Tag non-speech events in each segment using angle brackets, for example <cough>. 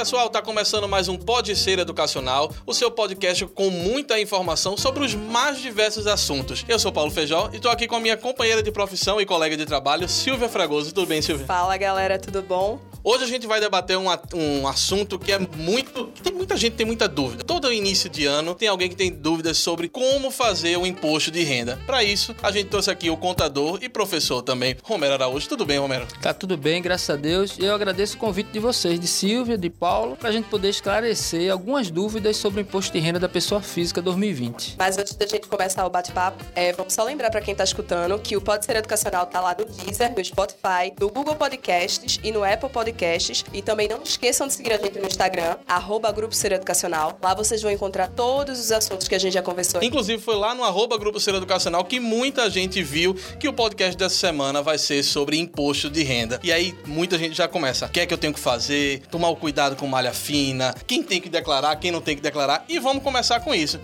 Pessoal, está começando mais um Pode Ser Educacional, o seu podcast com muita informação sobre os mais diversos assuntos. Eu sou Paulo Feijó e estou aqui com a minha companheira de profissão e colega de trabalho, Silvia Fragoso. Tudo bem, Silvia? Fala galera, tudo bom? Hoje a gente vai debater um, um assunto que é muito. Tem muita gente que tem muita dúvida. Todo início de ano tem alguém que tem dúvidas sobre como fazer o imposto de renda. Para isso, a gente trouxe aqui o contador e professor também, Romero Araújo. Tudo bem, Romero? Tá tudo bem, graças a Deus. Eu agradeço o convite de vocês, de Silvia, de Paulo, para a gente poder esclarecer algumas dúvidas sobre o imposto de renda da pessoa física 2020. Mas antes da gente começar o bate-papo, é, vamos só lembrar para quem tá escutando que o Pode Ser Educacional tá lá no Deezer, no Spotify, no Google Podcasts e no Apple Podcasts. E também não esqueçam de seguir a gente no Instagram, arroba Grupo Ser Educacional. Lá vocês vão encontrar todos os assuntos que a gente já conversou. Inclusive, foi lá no arroba Grupo Ser Educacional que muita gente viu que o podcast dessa semana vai ser sobre imposto de renda. E aí, muita gente já começa. O que é que eu tenho que fazer? Tomar o cuidado com malha fina? Quem tem que declarar? Quem não tem que declarar? E vamos começar com isso.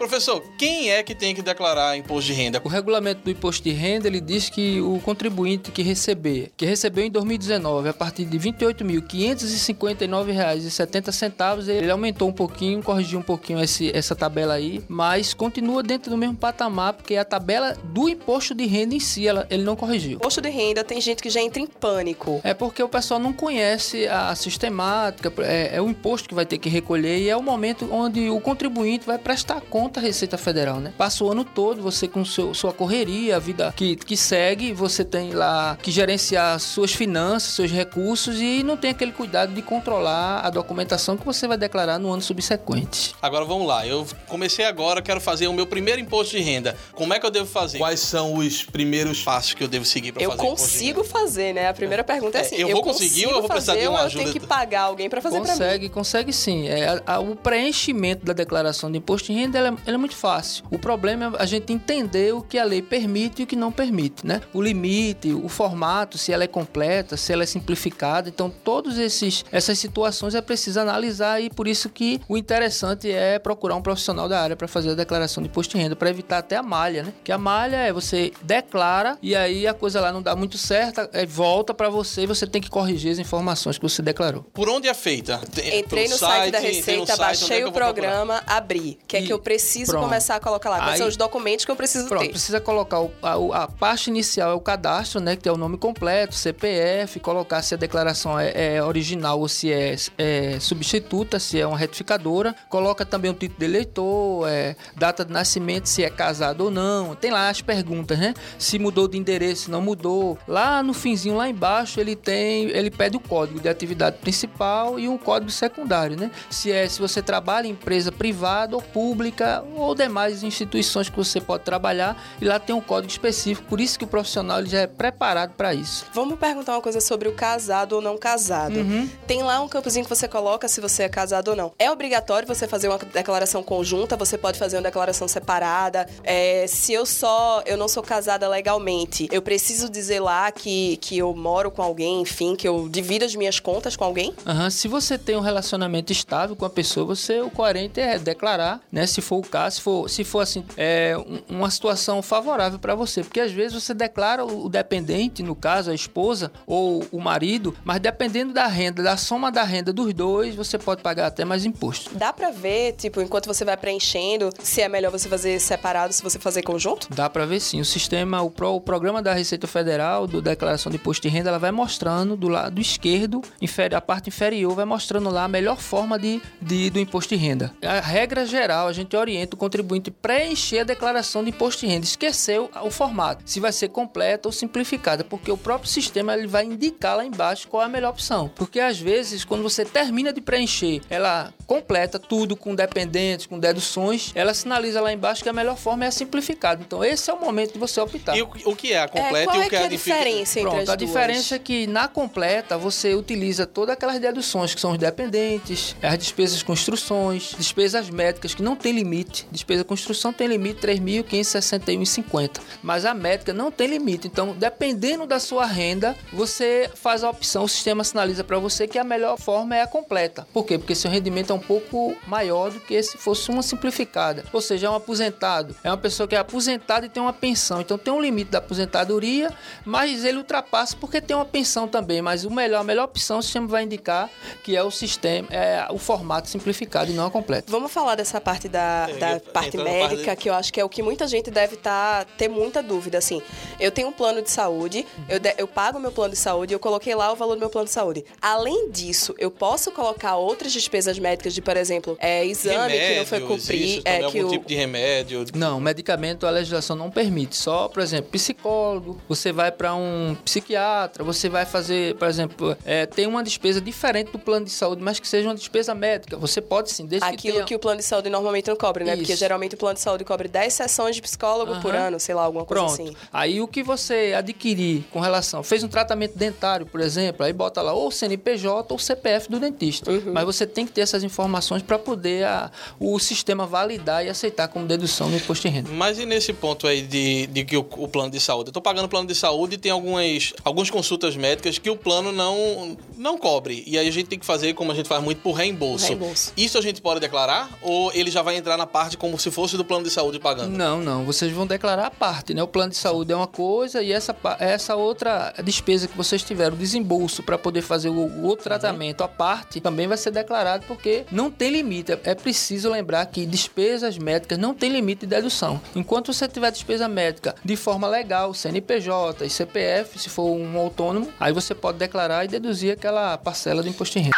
Professor, quem é que tem que declarar imposto de renda? O regulamento do imposto de renda ele diz que o contribuinte que receber, que recebeu em 2019 a partir de R$ 28.559,70, ele aumentou um pouquinho, corrigiu um pouquinho esse, essa tabela aí, mas continua dentro do mesmo patamar, porque a tabela do imposto de renda em si, ela, ele não corrigiu. Imposto de renda tem gente que já entra em pânico. É porque o pessoal não conhece a sistemática, é, é o imposto que vai ter que recolher e é o momento onde o contribuinte vai prestar conta à Receita Federal, né? Passa o ano todo você com seu, sua correria, a vida que, que segue, você tem lá que gerenciar suas finanças, seus recursos e não tem aquele cuidado de controlar a documentação que você vai declarar no ano subsequente. Agora vamos lá, eu comecei agora, quero fazer o meu primeiro imposto de renda. Como é que eu devo fazer? Quais são os primeiros passos que eu devo seguir para Eu fazer o imposto de consigo fazer, né? A primeira pergunta é É, assim: eu vou conseguir ou eu vou precisar de uma ajuda? Eu tenho que pagar alguém para fazer para mim. Consegue, consegue sim. É, a- a- o preenchimento da declaração de imposto de renda ela, é- é muito fácil. O problema é a gente entender o que a lei permite e o que não permite, né? O limite, o formato, se ela é completa, se ela é simplificada. Então, todas essas situações é preciso analisar e por isso que o interessante é procurar um profissional da área para fazer a declaração de imposto de renda, para evitar até a malha, né? Que a malha é você declara e aí a coisa lá não dá muito certo, é, volta para você e você tem que corrigir as informações que você declarou. Por onde é feita? Tem- Entrei no site, da Receita, site, é baixei eu o programa, abri. O que é E que eu preciso pronto. começar a colocar lá? Quais Aí- são os documentos que eu preciso Pronto, ter? precisa colocar o- a, a parte inicial é o cadastro, né? Que tem o nome completo, CPF, colocar se a declaração é, é original ou se é, é substituta, se é uma retificadora. Coloca também o título de eleitor, é, data de nascimento, se é casado ou não. Tem lá as perguntas, né? Se mudou de endereço, se não mudou. Lá no finzinho, lá embaixo, ele tem, ele pede o código de atividade principal e um código secundário, né? Se é se você trabalha em empresa privada ou pública ou demais instituições que você pode trabalhar e lá tem um código específico. Por isso que o profissional ele já é preparado para isso. Vamos perguntar uma coisa sobre o casado ou não casado. Uhum. Tem lá um campozinho que você coloca se você é casado ou não. É obrigatório você fazer uma declaração conjunta, você pode fazer uma declaração separada. É, se eu só eu não sou casada legalmente, eu preciso dizer lá que, que eu moro com alguém, enfim, que eu divido as minhas contas com alguém? Aham, Se você tem um relacionamento estável com a pessoa, você o coerente é declarar, né? Se for o caso, se for, se for assim, é um- uma situação favorável para você, porque às vezes você declara o dependente, no caso a esposa ou o marido, mas dependendo da renda, da soma da renda dos dois, você pode pagar até mais imposto. Dá pra ver, tipo, enquanto você vai preenchendo, se é melhor você fazer separado, se você fazer conjunto? Dá para ver sim. O sistema, o, pro- o programa da Receita Federal, do Declaração de Imposto de Renda, ela vai mostrando do lado esquerdo, inferi- a parte inferior, vai mostrando lá a melhor forma de, de- do imposto de renda. A regra geral, a gente orienta o contribuinte a preencher a declaração de imposto de renda. Esqueceu o formato, se vai ser completa ou simplificada, porque o próprio sistema ele vai indicar lá embaixo qual é a melhor opção. Porque às vezes, quando você termina de preencher, ela completa tudo com dependentes, com deduções, ela sinaliza lá embaixo que a melhor forma é a simplificada. Então, esse é o momento de você optar. E o, o que é a completa é, qual e é o que que é é a a diferença entre Pronto, as a duas? diferença é que na completa você utiliza todas aquelas deduções que são os dependentes, as despesas com instruções, despesas médicas que não tem limite. Limite. Despesa de construção tem limite 3.561,50. Mas a médica não tem limite. Então, dependendo da sua renda, você faz a opção, o sistema sinaliza para você que a melhor forma é a completa. Por quê? Porque seu rendimento é um pouco maior do que se fosse uma simplificada. Ou seja, é um aposentado, é uma pessoa que é aposentada e tem uma pensão. Então tem um limite da aposentadoria, mas ele ultrapassa porque tem uma pensão também. Mas o melhor, a melhor opção o sistema vai indicar que é o sistema, é o formato simplificado e não a completa. Vamos falar dessa parte da, da eu- parte na médica, parte que eu acho que é o que muita gente deve tá, ter muita dúvida. Assim, eu tenho um plano de saúde, eu, de- eu pago meu plano de saúde, eu coloquei lá o valor do meu plano de saúde. Além disso, eu posso colocar outras despesas médicas de, por exemplo, é, exame que não foi Remédios, cumprir, isso, é que algum o tipo de remédio. Não, medicamento a legislação não permite. Só, por exemplo, psicólogo, você vai para um psiquiatra, você vai fazer, por exemplo, é, tem uma despesa diferente do plano de saúde, mas que seja uma despesa médica. Você pode sim, desde que Aquilo tenha... que o plano de saúde normalmente não cobre, né? Porque Isso. geralmente o plano de saúde cobre 10 sessões de psicólogo por Aham. ano, sei lá, alguma coisa Pronto. assim. Aí o que você adquirir com relação, fez um tratamento dentário, por exemplo, aí bota lá ou CNPJ ou CPF do dentista. Uhum. Mas você tem que ter essas informações para poder a- o sistema validar e aceitar como dedução no imposto de renda. Mas e nesse ponto aí de, de que o, o plano de saúde? Eu tô pagando plano de saúde e tem algumas, algumas consultas médicas que o plano não, não cobre. E aí a gente tem que fazer, como a gente faz muito, por reembolso. Reembolso. Isso a gente pode declarar? Ou ele já vai entrar na parte como se fosse do plano de saúde pagando? Não, não. Vocês vão declarar a parte, né? O plano de saúde é uma coisa e essa, essa outra despesa que vocês tiveram, o desembolso para poder fazer o, tratamento, a parte, também vai ser declarado porque não tem limite. É preciso lembrar que despesas médicas não tem limite de dedução. Enquanto você tiver despesa médica de forma legal, CNPJ e CPF, se for um autônomo, aí você pode declarar e deduzir aquela parcela do imposto de renda.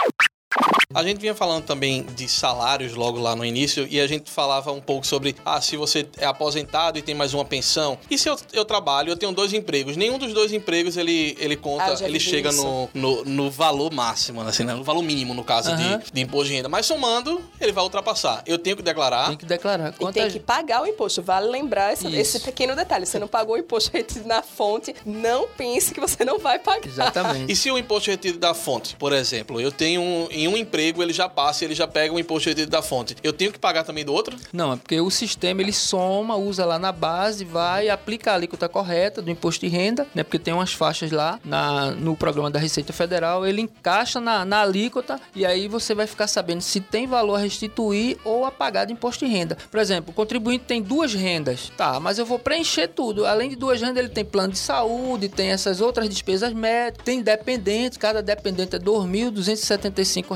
A gente vinha falando também de salários logo lá no início e a gente falava um pouco sobre ah, se você é aposentado e tem mais uma pensão. E se eu, eu trabalho, eu tenho dois empregos. Nenhum dos dois empregos ele, ele conta, Ah, ele chega no, no, no valor máximo, assim, né? no valor mínimo, no caso Aham. de, de imposto de renda. Mas somando, ele vai ultrapassar. Eu tenho que declarar. Tem que declarar. E Quanto tem a- que pagar o imposto. Vale lembrar esse, Isso. esse pequeno detalhe. Você não pagou o imposto retido na fonte, não pense que você não vai pagar. Exatamente. E se o imposto retido da fonte, por exemplo, eu tenho um, em um emprego, ele já passa, ele já pega o imposto retido da fonte. Eu tenho que pagar também do outro? Não, é porque o sistema ele soma, usa lá na base, vai, aplica a alíquota correta do imposto de renda, né? Porque tem umas faixas lá na, no programa da Receita Federal, ele encaixa na, na alíquota e aí você vai ficar sabendo se tem valor a restituir ou a pagar de imposto de renda. Por exemplo, o contribuinte tem duas rendas, tá, mas eu vou preencher tudo. Além de duas rendas, ele tem plano de saúde, tem essas outras despesas médicas, tem dependentes, cada dependente é R$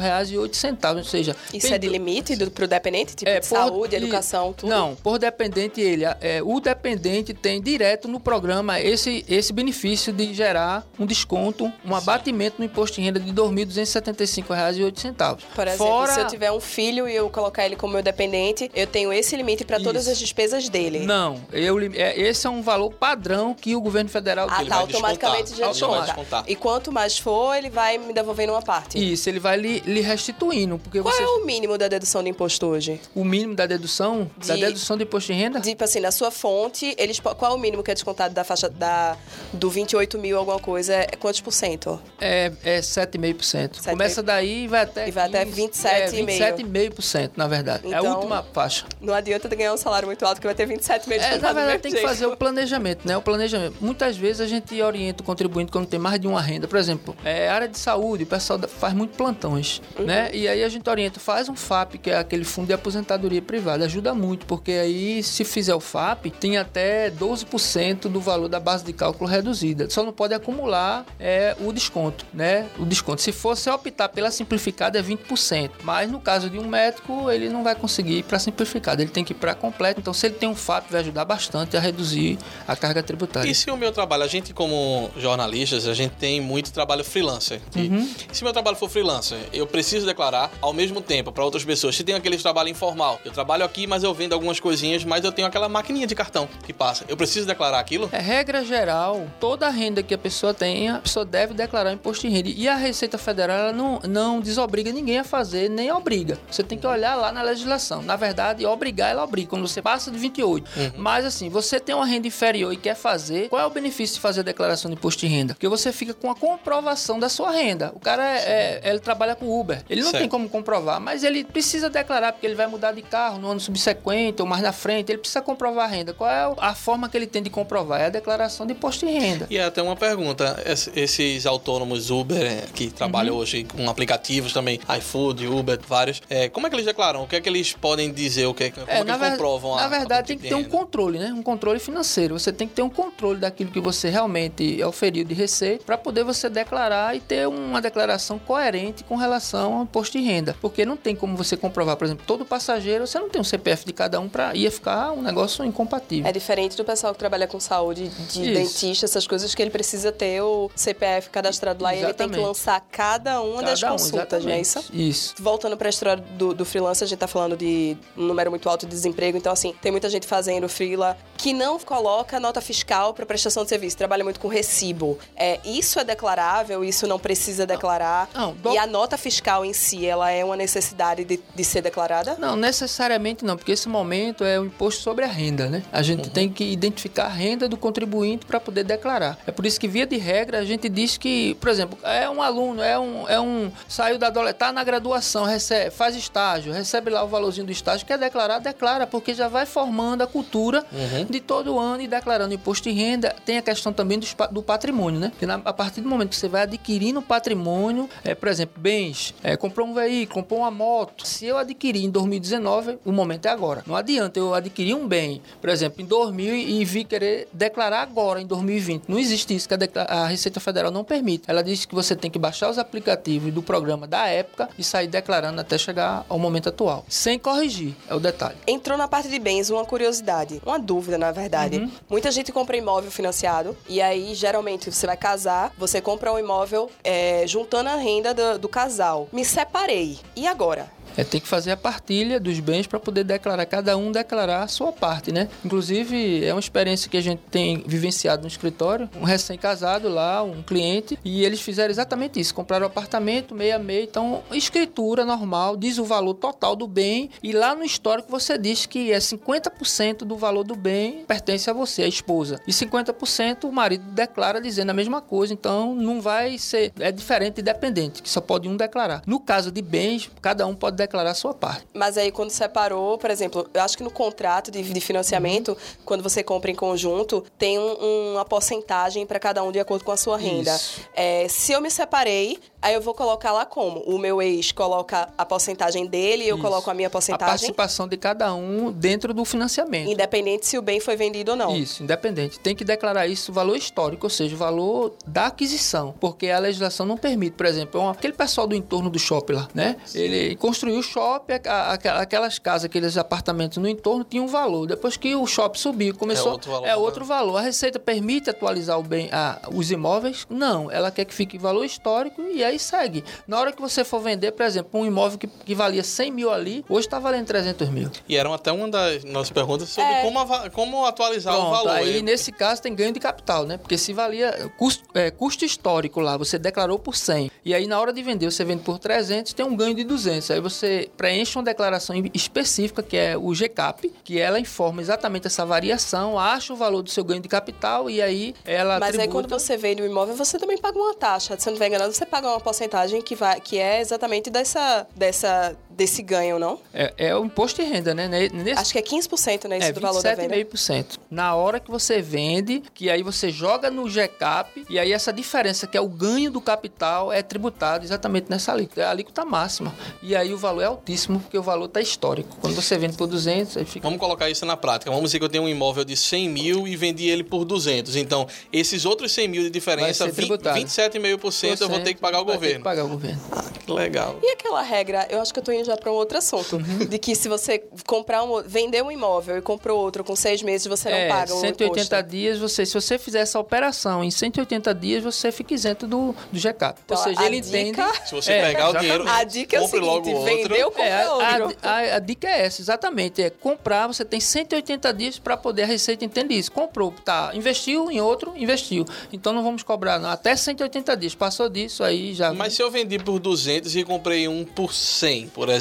2.275,08, ou seja, Isso é de limite do, pro dependente? Tipo, é, de por- saúde, e- educação, tudo? Não, por dependente ele, é, o dependente tem direto no programa esse, esse benefício de gerar um desconto, um abatimento no imposto de renda de R$ 2.275,08. Por exemplo, Fora... se eu tiver um filho e eu colocar ele como meu dependente, eu tenho esse limite para todas as despesas dele. Não, eu, é, esse é um valor padrão que o governo federal Ah, tá, automaticamente descontar. já desconta. descontar. E quanto mais for, ele vai me devolvendo uma parte. Isso, ele vai lhe, lhe restituindo, porque Qual você, é o mínimo da dedução de imposto hoje? o mínimo da dedução, da De- dedução de imposto de renda, Tipo assim, na sua fonte, eles, qual é o mínimo que é descontado da faixa da, do 28 mil alguma coisa? É quantos por cento? é, é 7,5%. Começa daí e vai até E vai até 15, 27,5%. É, 27,5%, na verdade. é a Então- última faixa. Não adianta ganhar um salário muito alto que vai ter 27 mil É, descontado na verdade, tem que jeito. fazer o planejamento, né? O planejamento. Muitas vezes a gente orienta o contribuinte quando tem mais de uma renda. Por exemplo, é, área de saúde, o pessoal da- faz muito plantões, né? E aí a gente orienta, faz um FAP, que é aquele fundo de aposentadoria privada. Ajuda muito, porque aí, se fizer o FAP, tem até 12% do valor da base de cálculo reduzida. Só não pode acumular é, o desconto, né? O desconto. Se fosse optar pela simplificada, é 20%. Mas no caso de um médico, ele não vai conseguir ir para simplificada. Ele tem que ir para completa. Então, se ele tem um FAP, vai ajudar bastante a reduzir a carga tributária. E se o meu trabalho, a gente como jornalistas, a gente tem muito trabalho freelancer. Uhum. Se meu trabalho for freelancer, eu preciso declarar ao mesmo tempo para outras pessoas. Se tem aquele trabalho informal, eu trabalho aqui, mas eu vendo algumas coisinhas, mas eu tenho aquela maquininha de cartão que passa. Eu preciso declarar aquilo? É regra geral, toda renda que a pessoa tenha, a pessoa deve declarar imposto de renda. E a Receita Federal ela não, não desobriga ninguém a fazer, nem obriga. Você tem que olhar lá na legislação. Na verdade, obrigar, ela obriga, quando você passa de 28. Mas assim, você tem uma renda inferior e quer fazer, qual é o benefício de fazer a declaração de imposto de renda? Porque você fica com a comprovação da sua renda. O cara é, é- ele trabalha com Uber. Ele não Certo. tem como comprovar, mas ele precisa declarar, porque ele vai mudar de carro no ano subsequente ou mais na frente. Ele precisa comprovar a renda. Qual é a forma que ele tem de comprovar? É a declaração de imposto de renda. E é até uma pergunta: es- esses autônomos Uber eh, que trabalham Uhum. hoje com aplicativos também, iFood, Uber, vários, eh, como é que eles declaram? O que é que eles podem dizer? O que é, como é, que na, eles ver- comprovam a na a verdade, tem fonte que de ter um controle, né? Um controle financeiro. Você tem que ter um controle daquilo que você realmente oferiu de receita para poder você declarar e ter uma declaração coerente com relação ao imposto de renda. Porque não tem como você comprovar, por exemplo, todo passageiro, você não tem um CPF de cada um para ia ficar um negócio incompatível. É diferente do pessoal que trabalha com saúde, de Isso. dentista, essas coisas, que ele precisa ter o CPF cadastrado lá e ele tem que Exatamente. lançar cada uma das Cada um, consultas, não é isso? exatamente. Isso. Voltando para a história do, do freelancer, a gente tá falando de um número muito alto de desemprego, então assim, tem muita gente fazendo freela que não coloca nota fiscal para prestação de serviço, trabalha muito com recibo. É, isso é declarável, isso não precisa declarar. Não, do- E a nota fiscal em si, ela é uma necessidade de, de ser declarada? Não, necessariamente não, porque esse momento é o imposto sobre a renda, né? A gente tem que identificar a renda do contribuinte para poder declarar. É por isso que, via de regra, a gente diz que, por exemplo, é um aluno, é um, é um saiu da adolescência, tá na graduação, recebe, faz estágio, recebe lá o valorzinho do estágio, quer declarar, declara, porque já vai formando a cultura de todo ano e declarando imposto de renda. Tem a questão também do, do patrimônio, né? Porque na- a partir do momento que você vai adquirindo patrimônio, é, por exemplo, bens, é, comprou um veículo, comprou uma moto. Se eu adquirir em 2019, o momento é agora. Não adianta eu adquirir um bem, por exemplo, em 2000 e vir querer declarar agora, em 2020. Não existe isso, que a, a Receita Federal não permite. Ela diz que você tem que baixar os aplicativos do programa da época e sair declarando até chegar ao momento atual. Sem corrigir, é o detalhe. Entrou na parte de bens uma curiosidade, uma dúvida, na verdade. Uhum. Muita gente compra imóvel financiado e aí, geralmente, você vai casar, você compra um imóvel é, juntando a renda do, do casal. Me separei. E agora? É, tem que fazer a partilha dos bens para poder declarar, cada um declarar a sua parte, né? Inclusive, é uma experiência que a gente tem vivenciado no escritório. Um recém-casado lá, um cliente, e eles fizeram exatamente isso: compraram um apartamento meio a meio. Então, escritura normal, diz o valor total do bem, e lá no histórico você diz que é 50% do valor do bem pertence a você, a esposa, e 50% o marido declara dizendo a mesma coisa. Então, não vai ser. É diferente de dependente, que só pode um declarar. No caso de bens, cada um pode declarar a sua parte. Mas aí, quando separou, por exemplo, eu acho que no contrato de, de financiamento, Uhum. quando você compra em conjunto, tem um- uma porcentagem para cada um de acordo com a sua renda. É, se eu me separei, aí eu vou colocar lá como? O meu ex coloca a porcentagem dele e eu Isso. coloco a minha A porcentagem, participação de cada um dentro do financiamento. independente se o bem foi vendido ou não. Isso, independente. Tem que declarar isso valor histórico, ou seja, o valor da aquisição, porque a legislação não permite, por exemplo, um- aquele pessoal do entorno do shopping lá, né? Ele construiu o shopping, a- a- aquela- aquelas casas, aqueles apartamentos no entorno tinham um valor. Depois que o shopping subiu, começou É outro valor, é né? outro valor. A Receita permite atualizar o bem, a- os imóveis? Não, ela quer que fique valor histórico e aí segue. Na hora que você for vender, por exemplo, um imóvel que, que valia 100 mil ali, hoje está valendo 300 mil. E era até uma das nossas perguntas sobre É. como, como atualizar o Pronto, valor. aí nesse caso tem ganho de capital, né? Porque se valia custo, é, custo histórico lá, você declarou por 100. E aí na hora de vender, você vende por 300, tem um ganho de 200. Aí você preenche uma declaração específica, que é o GCAP, que ela informa exatamente essa variação, acha o valor do seu ganho de capital e aí ela Mas aí tributa- quando você vende o imóvel, você também paga uma taxa. Se eu não estiver enganado, você paga uma porcentagem que, vai, que é exatamente dessa, dessa, desse ganho, não? É, é o imposto de renda, né? Ne- Nesse, Acho que é 15%, né? Isso É, do valor da venda. 27,5%. Na hora que você vende, que aí você joga no GCAP, e aí essa diferença, que é o ganho do capital, é tributado exatamente nessa alíquota. É a alíquota máxima. E aí o valor é altíssimo, porque o valor está histórico. Quando você vende por 200, aí fica... Vamos colocar isso na prática. Vamos dizer que eu tenho um imóvel de 100 mil e vendi ele por 200. Então, esses outros 100 mil de diferença, ser 20 tributado. 27,5% eu vou ter que pagar o vai ter governo. que pagar o governo. Que legal. E aquela regra, eu acho que eu tô indo já para um outro assunto, Uhum. de que se você comprar um, vender um imóvel e comprou outro com seis meses, você não é, paga o 180 imposto. dias, você, se você fizer essa operação em 180 dias, você fica isento do, do GCAP. Então, Ou seja, a ele dica- entende... Se você É, pegar o dinheiro, A dica é o compre logo seguinte, outro. vendeu, compra É, a, outro. a- a dica é essa, exatamente. É comprar, você tem 180 dias para poder a Receita entender isso. Comprou, tá, investiu em outro, investiu. Então não vamos cobrar não, até 180 dias. Passou disso aí já. Mas se eu vendi por 200 e comprei um por 100, por exemplo,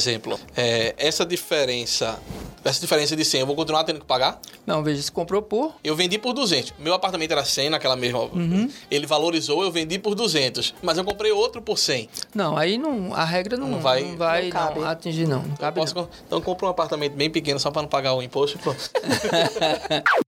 é, essa diferença essa diferença de 100, eu vou continuar tendo que pagar? Não, veja, se comprou por. Eu vendi por 200. Meu apartamento era 100 naquela mesma. Uhum. Ele valorizou, eu vendi por 200. Mas eu comprei outro por 100. Não, aí não, a regra não, Não não vai- vai, Não não atingir, não. Não Eu cabe, posso então compra um apartamento bem pequeno só para não pagar o imposto. <laughs>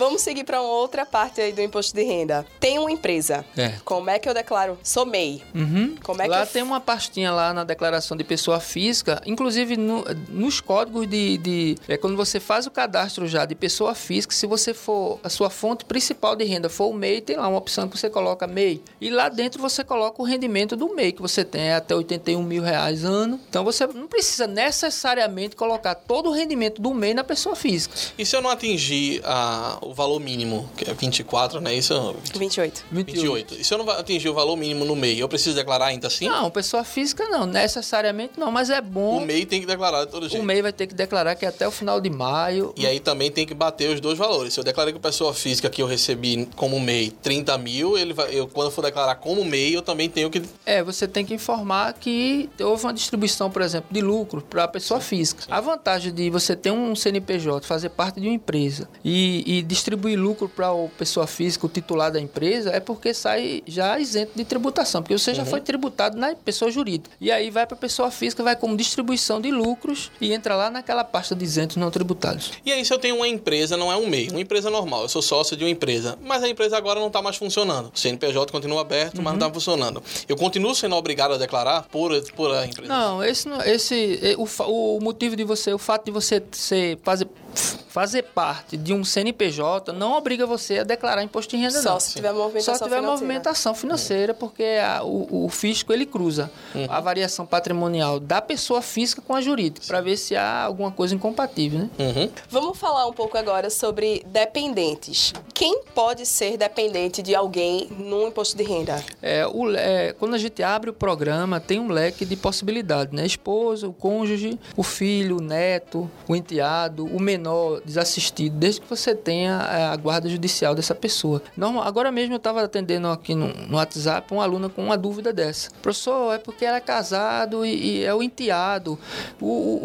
Vamos seguir para uma outra parte aí do imposto de renda. Tem uma empresa. É. Como é que eu declaro? Sou MEI. Uhum. Como é que lá eu- tem uma pastinha lá na declaração de pessoa física, inclusive no- nos códigos de, de- é, quando você faz o cadastro já de pessoa física, se você for a sua fonte principal de renda for o MEI, tem lá uma opção que você coloca MEI e lá dentro você coloca o rendimento do MEI que você tem é até 81 mil reais ano. Então você não precisa necessariamente colocar todo o rendimento do MEI na pessoa física. E se eu não atingir ah, o valor mínimo, que é 24, né? Isso 28. 28. E se eu não atingir o valor mínimo no MEI, eu preciso declarar ainda assim? Não, pessoa física não, necessariamente não, mas é bom. O MEI tem que declarar de todo jeito. O MEI vai ter que declarar que é até o final de maio. E aí também tem que bater os dois valores. Se eu declarei com pessoa física que eu recebi como MEI 30 mil, ele vai, eu, quando eu for declarar como MEI, eu também tenho que. É, você tem que informar que houve uma distribuição, por exemplo, de lucro para a pessoa física. A vantagem de você ter um CNPJ, fazer parte de uma empresa e, e distribuir lucro para a pessoa física, o titular da empresa, é porque sai já isento de tributação, porque você já foi tributado na pessoa jurídica. E aí vai para a pessoa física, vai como distribuição de lucros e entra lá naquela pasta de isentos não tributados. E aí, se eu tenho uma empresa, não é um MEI, uma empresa normal, eu sou sócio de uma empresa, mas a empresa agora não está mais funcionando. O CNPJ continua aberto, mas não está funcionando. Eu continuo sendo obrigado a declarar por, por a empresa. Não, esse, esse o, o motivo de você, o fato de você ser, fazer, fazer parte de um CNPJ não obriga você a declarar imposto de renda, Só não. se tiver movimentação Só tiver financeira. movimentação financeira, porque a- o, o fisco ele cruza a variação patrimonial da pessoa física com a jurídica, para ver se há alguma coisa incompatível, né? Uhum. Vamos falar um pouco agora sobre dependentes. Quem pode ser dependente de alguém no imposto de renda? É, o é, quando a gente abre o programa, tem um leque de possibilidades, né? Esposa, o cônjuge, o filho, o neto, o enteado, o menor desassistido, desde que você tenha é, a guarda judicial dessa pessoa. Normal, agora mesmo eu estava atendendo aqui no, no WhatsApp uma aluna com uma dúvida dessa. Professor, é porque ela é casado e, e é o enteado. O, o,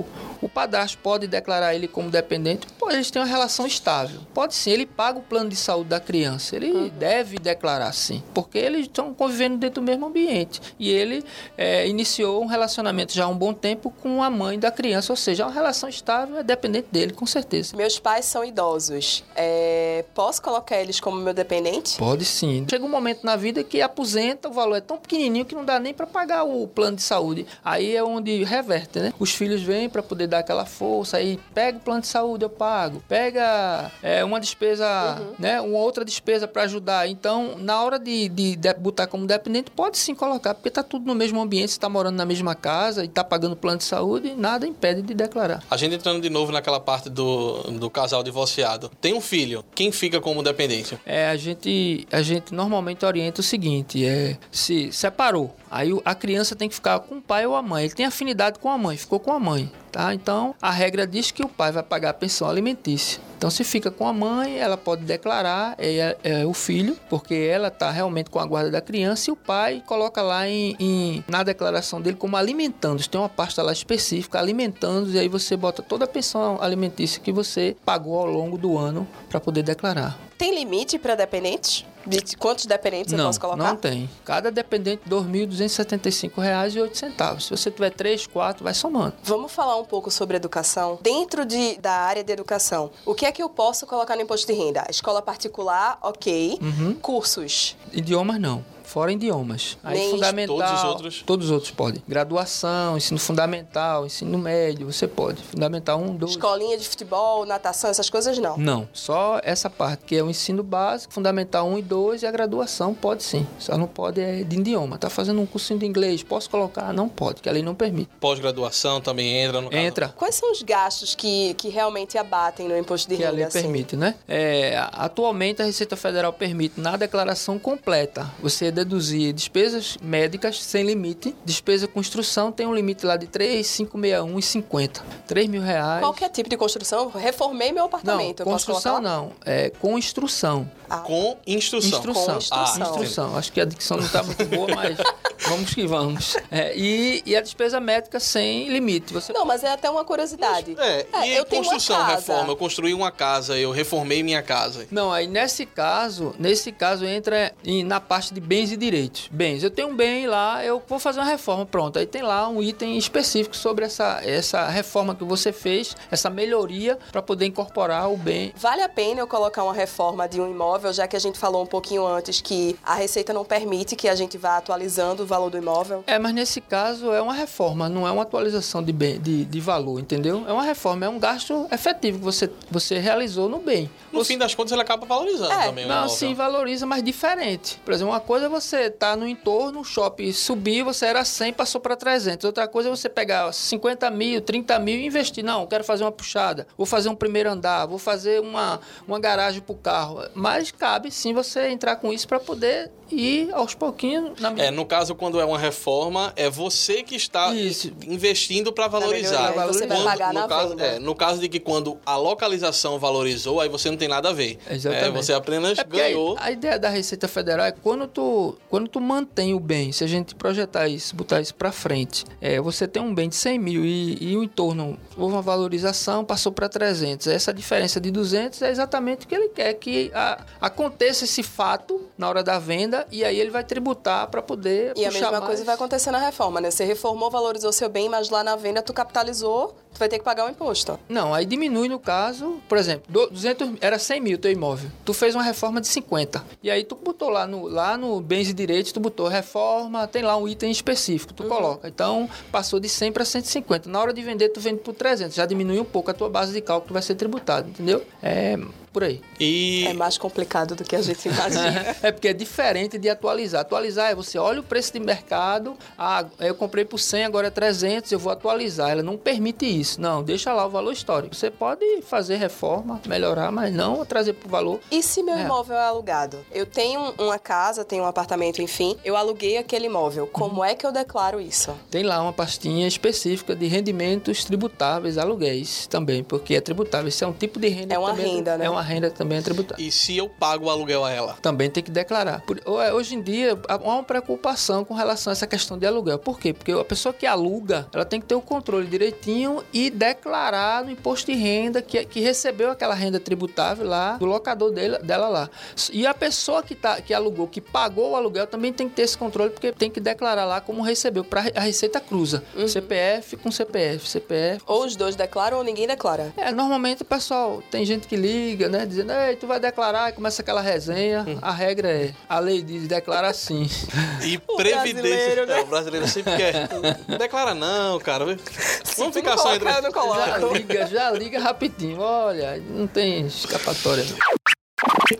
o, o padrasto pode declarar ele como dependente? Pô, eles têm uma relação estável. Pode sim, ele paga o plano de saúde da criança. Ele deve declarar sim, porque eles estão convivendo dentro do mesmo ambiente. E ele é, iniciou um relacionamento já há um bom tempo com a mãe da criança, ou seja, é uma relação estável, é dependente dele, com certeza. Meus pais são idosos. É, posso colocar eles como meu dependente? Pode sim. Chega um momento na vida que aposenta, o valor é tão pequenininho que não dá nem para pagar o plano de saúde. Aí é onde reverte, né? Os filhos vêm para poder dar aquela força, aí pega o plano de saúde, eu pago. Pega é, uma despesa, né? Uma outra despesa para ajudar. Então, na hora de, de, de botar como dependente, pode sim colocar, porque tá tudo no mesmo ambiente, você tá morando na mesma casa e tá pagando plano de saúde, nada impede de declarar. A gente entrando de novo naquela parte do, do casal divorciado. Tem um filho, quem fica como dependente? É, a gente, a gente normalmente orienta o seguinte, é, se separou, aí a criança tem que ficar com o pai ou a mãe. Ele tem afinidade com a mãe, ficou com a mãe, tá? Então, a regra diz que o pai vai pagar a pensão alimentícia. Então, se fica com a mãe, ela pode declarar é, é, o filho, porque ela está realmente com a guarda da criança, e o pai coloca lá em, em- na declaração dele como alimentando. Tem uma pasta lá específica, alimentando, e aí você bota toda a pensão alimentícia que você pagou ao longo do ano para poder declarar. Tem limite para dependentes? De quantos dependentes eu não, posso colocar? não tem. Cada dependente, R$ 2.275,08. Se você tiver 3, 4, vai somando. Vamos falar um pouco sobre educação. Dentro de, da área de educação, o que é que eu posso colocar no imposto de renda? Escola particular, ok. Uhum. Cursos. Idiomas, não. Fora idiomas. Aí Nem fundamental. todos os outros? Todos os outros podem. Graduação, ensino fundamental, ensino médio, você pode. Fundamental 1, 2. Escolinha de futebol, natação, essas coisas não. Não, só essa parte que é o ensino básico, fundamental 1 e 2 e a graduação pode sim. Só não pode é de idioma. Tá fazendo um cursinho de inglês, posso colocar? Não pode, que a lei não permite. Pós-graduação também entra no caso. Entra. Quais são os gastos que, que realmente abatem no imposto de que a renda? lei assim? permite, né? É, atualmente a Receita Federal permite na declaração completa você deduzir despesas médicas sem limite. Despesa com construção tem um limite lá de 3, 561 e 50. 3 mil reais. Qualquer tipo de construção, reformei meu apartamento. Não, eu posso construção não. É com instrução. Ah, Com instrução. Instrução. Com instrução. Ah, Instrução. Acho que a dicção não está muito boa, mas <laughs> vamos que vamos. É, e, e a despesa médica sem limite. Você Não, mas é até uma curiosidade. É, e eu tenho uma construção, casa. reforma. Eu construí uma casa, eu reformei minha casa. Não, aí nesse caso, nesse caso entra em- na parte de bens e direitos. Bens, eu tenho um bem lá, eu vou fazer uma reforma, pronto. Aí tem lá um item específico sobre essa, essa reforma que você fez, essa melhoria para poder incorporar o bem. Vale a pena eu colocar uma reforma de um imóvel, já que a gente falou um pouquinho antes que a Receita não permite que a gente vá atualizando o valor do imóvel? É, mas nesse caso é uma reforma, não é uma atualização de, bem, de, de valor, entendeu? É uma reforma, é um gasto efetivo que você, você realizou no bem. No Você- fim das contas, ele acaba valorizando É, também o Não, imóvel. sim, valoriza, mas diferente. Por exemplo, uma coisa é você tá no entorno, o shopping subir, você era 100, passou para 300. Outra coisa é você pegar 50 mil, 30 mil e investir. Não, quero fazer uma puxada, vou fazer um primeiro andar, vou fazer uma, uma garagem para o carro. Mas cabe sim você entrar com isso para poder ir aos pouquinhos na É, no caso, quando é uma reforma, é você que está Isso. investindo para valorizar. melhoria, você vai Quando- pagar no na caso, é, no caso de que quando a localização valorizou, aí você não tem nada a ver. Exatamente. É, você apenas É ganhou. A, a ideia da Receita Federal é quando tu, quando tu mantém o bem, se a gente projetar isso, botar isso para frente, é, você tem um bem de 100 mil e, e o entorno houve uma valorização, passou para 300. Essa diferença de 200 é exatamente o que ele quer, que a- aconteça esse fato na hora da venda e aí ele vai tributar para poder E a mesma mais. coisa vai acontecer na reforma, né? Você reformou, valorizou seu bem, mas lá na venda tu capitalizou, tu vai ter que pagar o imposto. Não, aí diminui no caso, por exemplo, do- 200, era 100 mil teu imóvel. Tu fez uma reforma de 50. E aí tu botou lá no, lá no bens e direitos, tu botou reforma, tem lá um item específico, tu coloca. Então, passou de 100 para 150. Na hora de vender, tu vende por 300. Já diminui um pouco a tua base de cálculo que vai ser tributado, entendeu? É por aí. E É mais complicado do que a gente imagina. <laughs> É porque é diferente de atualizar. Atualizar é você olha o preço de mercado, ah, eu comprei por 100, agora é 300, eu vou atualizar. Ela não permite isso. Não, deixa lá o valor histórico. Você pode fazer reforma, melhorar, mas não trazer para o valor. E se meu É. imóvel é alugado? Eu tenho uma casa, tenho um apartamento, enfim, eu aluguei aquele imóvel. Como é que eu declaro isso? Tem lá uma pastinha específica de rendimentos tributáveis, aluguéis também, porque é tributável. Isso é um tipo de renda. É uma também renda, né? É uma renda também é tributável. E se eu pago o aluguel a ela? Também tem que declarar. Por- é, Hoje em dia, há uma preocupação com relação a essa questão de aluguel. Por quê? Porque a pessoa que aluga, ela tem que ter o controle direitinho e declarar no imposto de renda que, que recebeu aquela renda tributável lá do locador dele, dela lá. E a pessoa que, tá, que alugou, que pagou o aluguel, também tem que ter esse controle, porque tem que declarar lá como recebeu. Pra, a Receita cruza. CPF com CPF, CPF. Ou os dois declaram ou ninguém declara. É, normalmente o pessoal, tem gente que liga, né? Dizendo, ei, tu vai declarar, e começa aquela resenha. A regra é, a lei diz, declara sim. E <laughs> O previdência. brasileiro, né? É, o brasileiro sempre quer. Declara, não, cara. Vamos tu ficar só entre. Já liga, já liga rapidinho. Olha, não tem escapatória. não.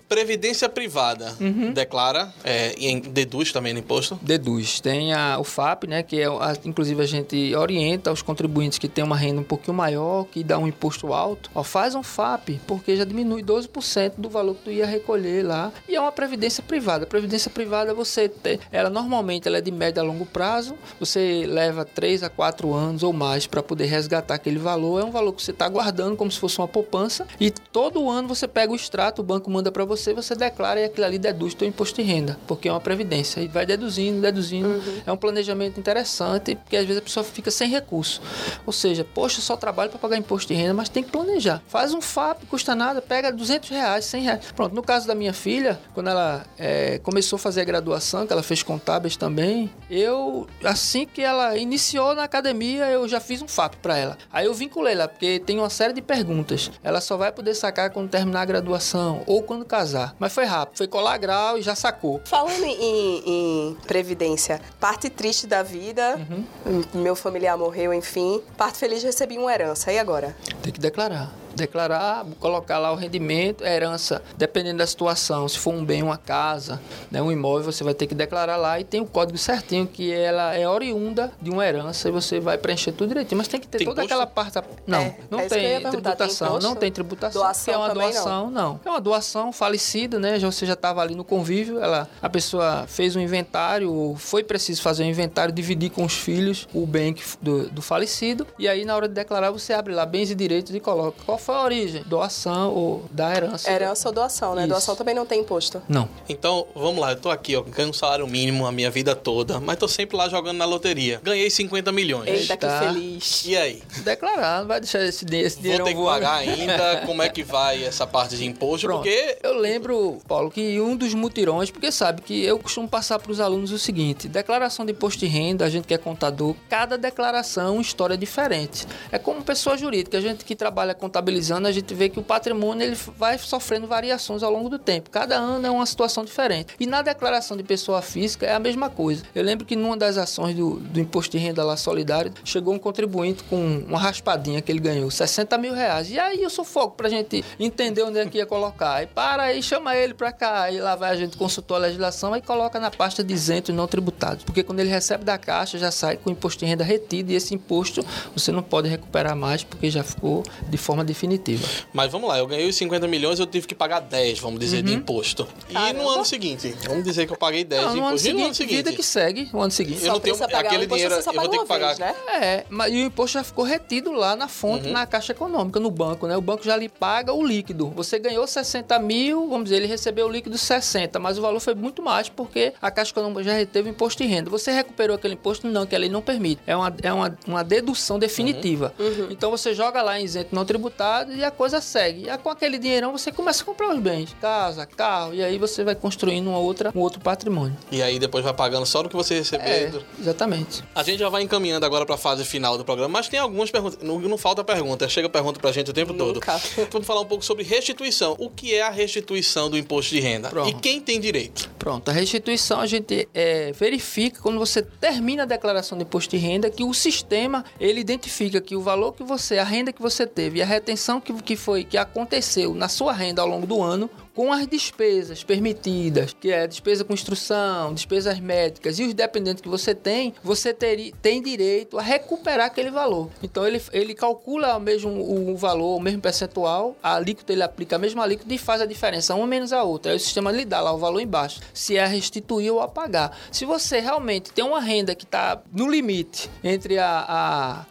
Previdência privada. Uhum. Declara. É, e deduz também no imposto. Deduz. Tem a, o FAP, né? Que é, a- inclusive a gente orienta os contribuintes que têm uma renda um pouquinho maior, que dá um imposto alto. Ó, faz um FAP, porque já diminui 12% do valor que tu ia recolher lá. E é uma previdência privada. Previdência privada, você tem. Ela normalmente ela é de médio a longo prazo. Você leva 3 a 4 anos ou mais para poder resgatar aquele valor. É um valor que você está guardando como se fosse uma poupança. E todo ano você pega o extrato, o banco manda para você, você declara e aquilo ali deduz teu imposto de renda, porque é uma previdência. E vai deduzindo, deduzindo. É um planejamento interessante, porque às vezes a pessoa fica sem recurso. Ou seja, poxa, só trabalho para pagar imposto de renda, mas tem que planejar. Faz um FAP, custa nada, pega 200 reais, 100 reais. Pronto, no caso da minha filha, quando ela é, começou a fazer a graduação, que ela fez contábeis também, eu, assim que ela iniciou na academia, eu já fiz um FAP para ela. Aí eu vinculei lá, porque tem uma série de perguntas. Ela só vai poder sacar quando terminar a graduação ou quando casar. Mas foi rápido, foi colar grau e já sacou. Falando em, em previdência, parte triste da vida, Uhum. meu familiar morreu, enfim. Parte feliz, recebi uma herança. E agora? Tem que declarar. Declarar, colocar lá o rendimento, a herança, dependendo da situação, se for um bem, uma casa, né, um imóvel, você vai ter que declarar lá e tem o código certinho que ela é oriunda de uma herança e você vai preencher tudo direitinho, mas tem que ter Tem toda imposto? aquela parte. Não, É, não é tem perguntar, tem tributação, não tem tributação, Doação que é uma também não? doação, não. É uma doação falecida, né? Já você já estava ali no convívio, ela a pessoa fez um inventário, foi preciso fazer um inventário, dividir com os filhos o bem do, do falecido e aí na hora de declarar você abre lá bens e direitos e coloca qual foi a origem, doação ou da herança. Herança ou doação, né? Isso. Doação também não tem imposto. Não. Então, vamos lá, eu tô aqui, ó, ganho um salário mínimo a minha vida toda, mas tô sempre lá jogando na loteria. Ganhei 50 milhões. Eita, que feliz. E aí? Declarar, não vai deixar esse, esse Vou dinheiro ter que pagar ainda? <laughs> Como é que vai essa parte de imposto? Pronto. Porque Eu lembro, Paulo, que um dos mutirões, porque sabe que eu costumo passar para os alunos o seguinte: declaração de imposto de renda, a gente que é contador, cada declaração é uma história diferente. É como pessoa jurídica, a gente que trabalha contabilizando, a gente vê que o patrimônio ele vai sofrendo variações ao longo do tempo. Cada ano é uma situação diferente. E na declaração de pessoa física é a mesma coisa. Eu lembro que numa das ações do, do imposto de renda lá solidário, chegou um contribuinte com uma raspadinha que ele ganhou, 60 mil reais. E aí eu sufoco pra gente entender onde é que ia colocar. E para aí, chama ele pra cá. Aí lá vai a gente consultou a legislação e coloca na pasta de isentos não tributados. Porque quando ele recebe da caixa, já sai com o imposto de renda retido e esse imposto você não pode recuperar mais porque já ficou de forma definitiva. Mas vamos lá, eu ganhei os 50 milhões, eu tive que pagar 10, vamos dizer, de imposto. E Caramba. no ano seguinte? Vamos dizer que eu paguei 10 Não, de no ano imposto. E no ano seguinte, vida seguinte? que segue, o ano seguinte. Eu Só não tenho aquele dinheiro, você só eu vou ter que pagar. vez, né? É, mas e o imposto já ficou retido lá na fonte, na Caixa Econômica, no banco, né? O banco já lhe paga o líquido. Você ganhou 60 mil, vamos dizer, ele recebeu o líquido 60, mas o valor foi muito mais porque a Caixa Econômica já reteve o imposto de renda. Você recuperou aquele imposto? Não, que a lei não permite. É uma, é uma, uma dedução definitiva. Então você joga lá em isento não e a coisa segue. E com aquele dinheirão você começa a comprar os bens, casa, carro, e aí você vai construindo uma outra, um outro patrimônio. E aí depois vai pagando só do que você receber. É, exatamente. A gente já vai encaminhando agora pra fase final do programa, mas tem algumas perguntas. Não, não falta pergunta, chega pergunta pra gente o tempo Nunca. todo. <laughs> Vamos falar um pouco sobre restituição. O que é a restituição do imposto de renda? Pronto. E quem tem direito? Pronto, a restituição a gente é, verifica quando você termina a declaração de imposto de renda que o sistema ele identifica que o valor que você, a renda que você teve e a retenção que, que foi que aconteceu na sua renda ao longo do ano com as despesas permitidas, que é despesa com instrução, despesas médicas e os dependentes que você tem, você teri, tem direito a recuperar aquele valor. Então ele, ele calcula o mesmo o valor, o mesmo percentual, a alíquota ele aplica a mesma alíquota e faz a diferença, uma menos a outra. Aí o sistema lhe dá lá o valor embaixo, se é restituir ou a pagar. Se você realmente tem uma renda que está no limite entre a,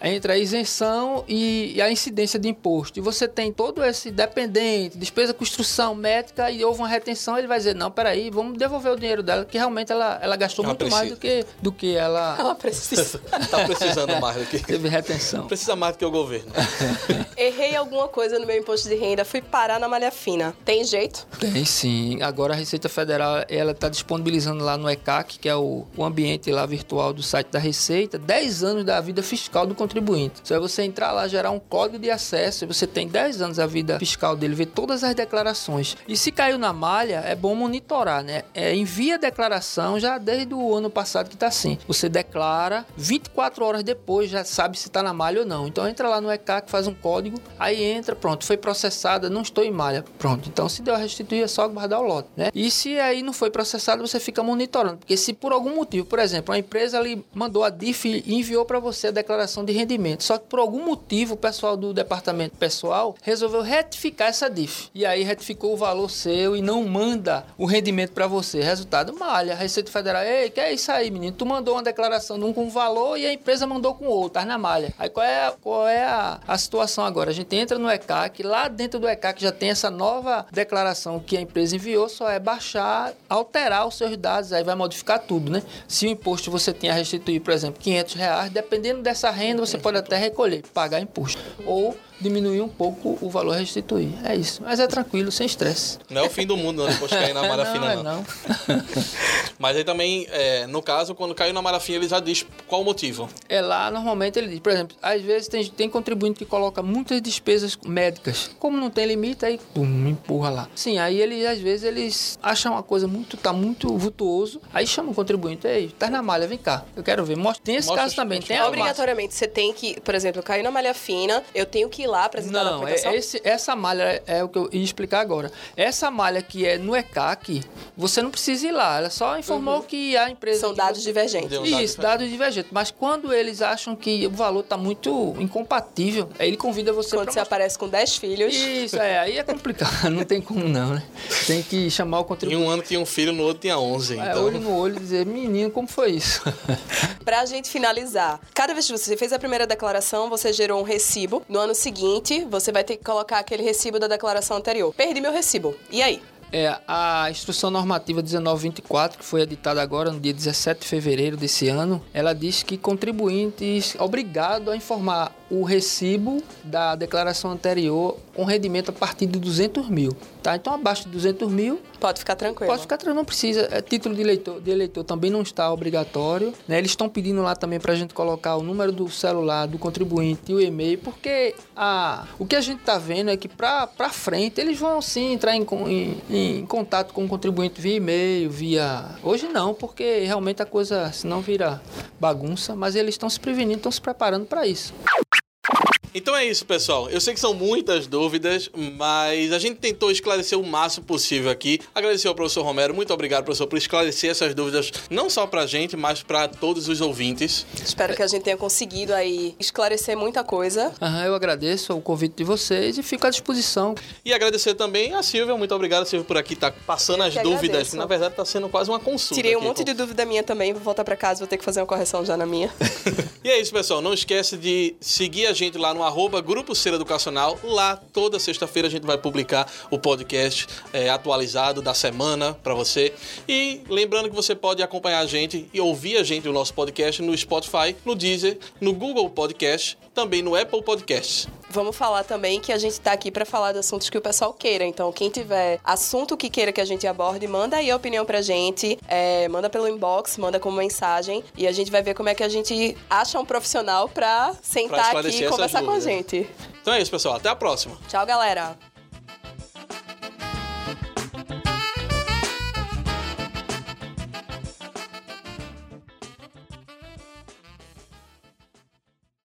a- entre a isenção e, e a incidência de imposto, e você tem todo esse dependente, despesa com instrução médica e houve uma retenção, ele vai dizer, não, peraí, vamos devolver o dinheiro dela, que realmente ela, ela gastou Ela muito mais do que, do que ela <laughs> Ela precisa. <laughs> tá precisando mais do que. <laughs> teve retenção. Precisa mais do que o governo. Errei alguma coisa no meu imposto de renda, fui parar na malha fina. Tem jeito? Tem sim. Agora a Receita Federal ela está disponibilizando lá no ECAC, que é o, o ambiente lá virtual do site da Receita, 10 anos da vida fiscal do contribuinte. Só é você entrar lá, gerar um código de acesso e você tem 10 anos da vida fiscal dele, ver todas as declarações. E se caiu na malha, é bom monitorar, né? É, envia declaração já desde o ano passado que está assim. Você declara, 24 horas depois já sabe se está na malha ou não. Então entra lá no ECAC, faz um código, aí entra, pronto, foi processada, não estou em malha. Pronto, então se deu a restituir é só guardar o lote, né? E se aí não foi processado, você fica monitorando, porque se por algum motivo, por exemplo, a empresa ali mandou a DIF e enviou para você a declaração de rendimento, só que por algum motivo o pessoal do departamento pessoal resolveu retificar essa DIF. E aí retificou o valor seu e não manda o rendimento para você. Resultado, malha. Receita Federal, ei, que é isso aí, menino? Tu mandou uma declaração de um com valor e a empresa mandou com outro, tá na malha. Aí qual é, qual é a, a situação agora? A gente entra no ECAC, lá dentro do ECAC já tem essa nova declaração que a empresa enviou, só é baixar, alterar os seus dados, aí vai modificar tudo, né? Se o imposto você tinha a restituir, por exemplo, 500 reais, dependendo dessa renda, você pode até recolher, pagar imposto. Ou diminuir um pouco o valor a restituir. É isso. Mas é tranquilo, sem estresse. Não é o fim do mundo, não, depois de cair na malha <laughs> não, fina, é não. não. <laughs> Mas aí também, é, no caso, quando caiu na malha fina, ele já diz qual o motivo. É lá, normalmente ele diz, por exemplo, às vezes tem, tem contribuinte que coloca muitas despesas médicas. Como não tem limite, aí pum, empurra lá. Sim, aí eles, às vezes, eles acham uma coisa muito, tá muito vultuoso, aí chama o contribuinte, ei, tá na malha, vem cá, eu quero ver. Mostra, tem esse Mostra caso os- também, tem. Obrigatoriamente, você tem que, por exemplo, caiu na malha fina, eu tenho que ir lá apresentar a Não, é, aplicação? é esse- essa malha é, é o que eu ia explicar agora. Essa malha que é no ECAC, você não precisa ir lá. Ela só informou que a empresa. São dados você- divergentes. Um dado Isso, dados divergentes. Mas quando eles acham que o valor está muito incompatível, aí ele convida você Quando para você aparece com 10 filhos. Isso, é, aí é complicado, <laughs> não tem como não, né? Tem que chamar o Em contribuinte. um ano tinha um filho, no outro tinha 11. É, Então, olho no olho e dizer, menino, como foi isso? <laughs> Pra gente finalizar, cada vez que você fez a primeira declaração, você gerou um recibo. No ano seguinte, você vai ter que colocar aquele recibo da declaração anterior. Perdi meu recibo. E aí? É, a Instrução Normativa 1924, que foi editada agora no dia 17 de fevereiro desse ano, ela diz que contribuintes obrigado a informar o recibo da declaração anterior com rendimento a partir de 200 mil. Tá? Então, abaixo de 200 mil, Pode ficar tranquilo. Pode ficar tranquilo, não precisa. É, título de eleitor, de eleitor também não está obrigatório. né? Eles estão pedindo lá também para a gente colocar o número do celular do contribuinte e o e-mail, porque a, o que a gente está vendo é que para frente eles vão sim entrar em, em, em contato com o contribuinte via e-mail, via. Hoje não, porque realmente a coisa senão vira bagunça, mas eles estão se prevenindo, estão se preparando para isso. Então é isso, pessoal. Eu sei que são muitas dúvidas, mas a gente tentou esclarecer o máximo possível aqui. Agradecer ao professor Romero. Muito obrigado, professor, por esclarecer essas dúvidas, não só pra gente, mas pra todos os ouvintes. Espero que a gente tenha conseguido aí esclarecer muita coisa. Aham, eu agradeço o convite de vocês e fico à disposição. E agradecer também a Silvia. Muito obrigado, Silvia, por aqui estar passando as dúvidas. agradeço. Na verdade, tá sendo quase uma consulta. Tirei um aqui. monte de dúvida minha também. Vou voltar pra casa, vou ter que fazer uma correção já na minha. <laughs> E é isso, pessoal. Não esquece de seguir a gente lá no arroba Grupo Ser Educacional. Lá, toda sexta-feira, a gente vai publicar o podcast é, atualizado da semana para você. E lembrando que você pode acompanhar a gente e ouvir a gente, o nosso podcast, no Spotify, no Deezer, no Google Podcast, também no Apple Podcasts. Vamos falar também que a gente tá aqui pra falar de assuntos que o pessoal queira. Então, quem tiver assunto que queira que a gente aborde, manda aí a opinião pra gente. É, manda pelo inbox, manda como mensagem. E a gente vai ver como é que a gente acha um profissional pra sentar aqui esclarecer e conversar com a gente. Então é isso, pessoal. Até a próxima. Tchau, galera!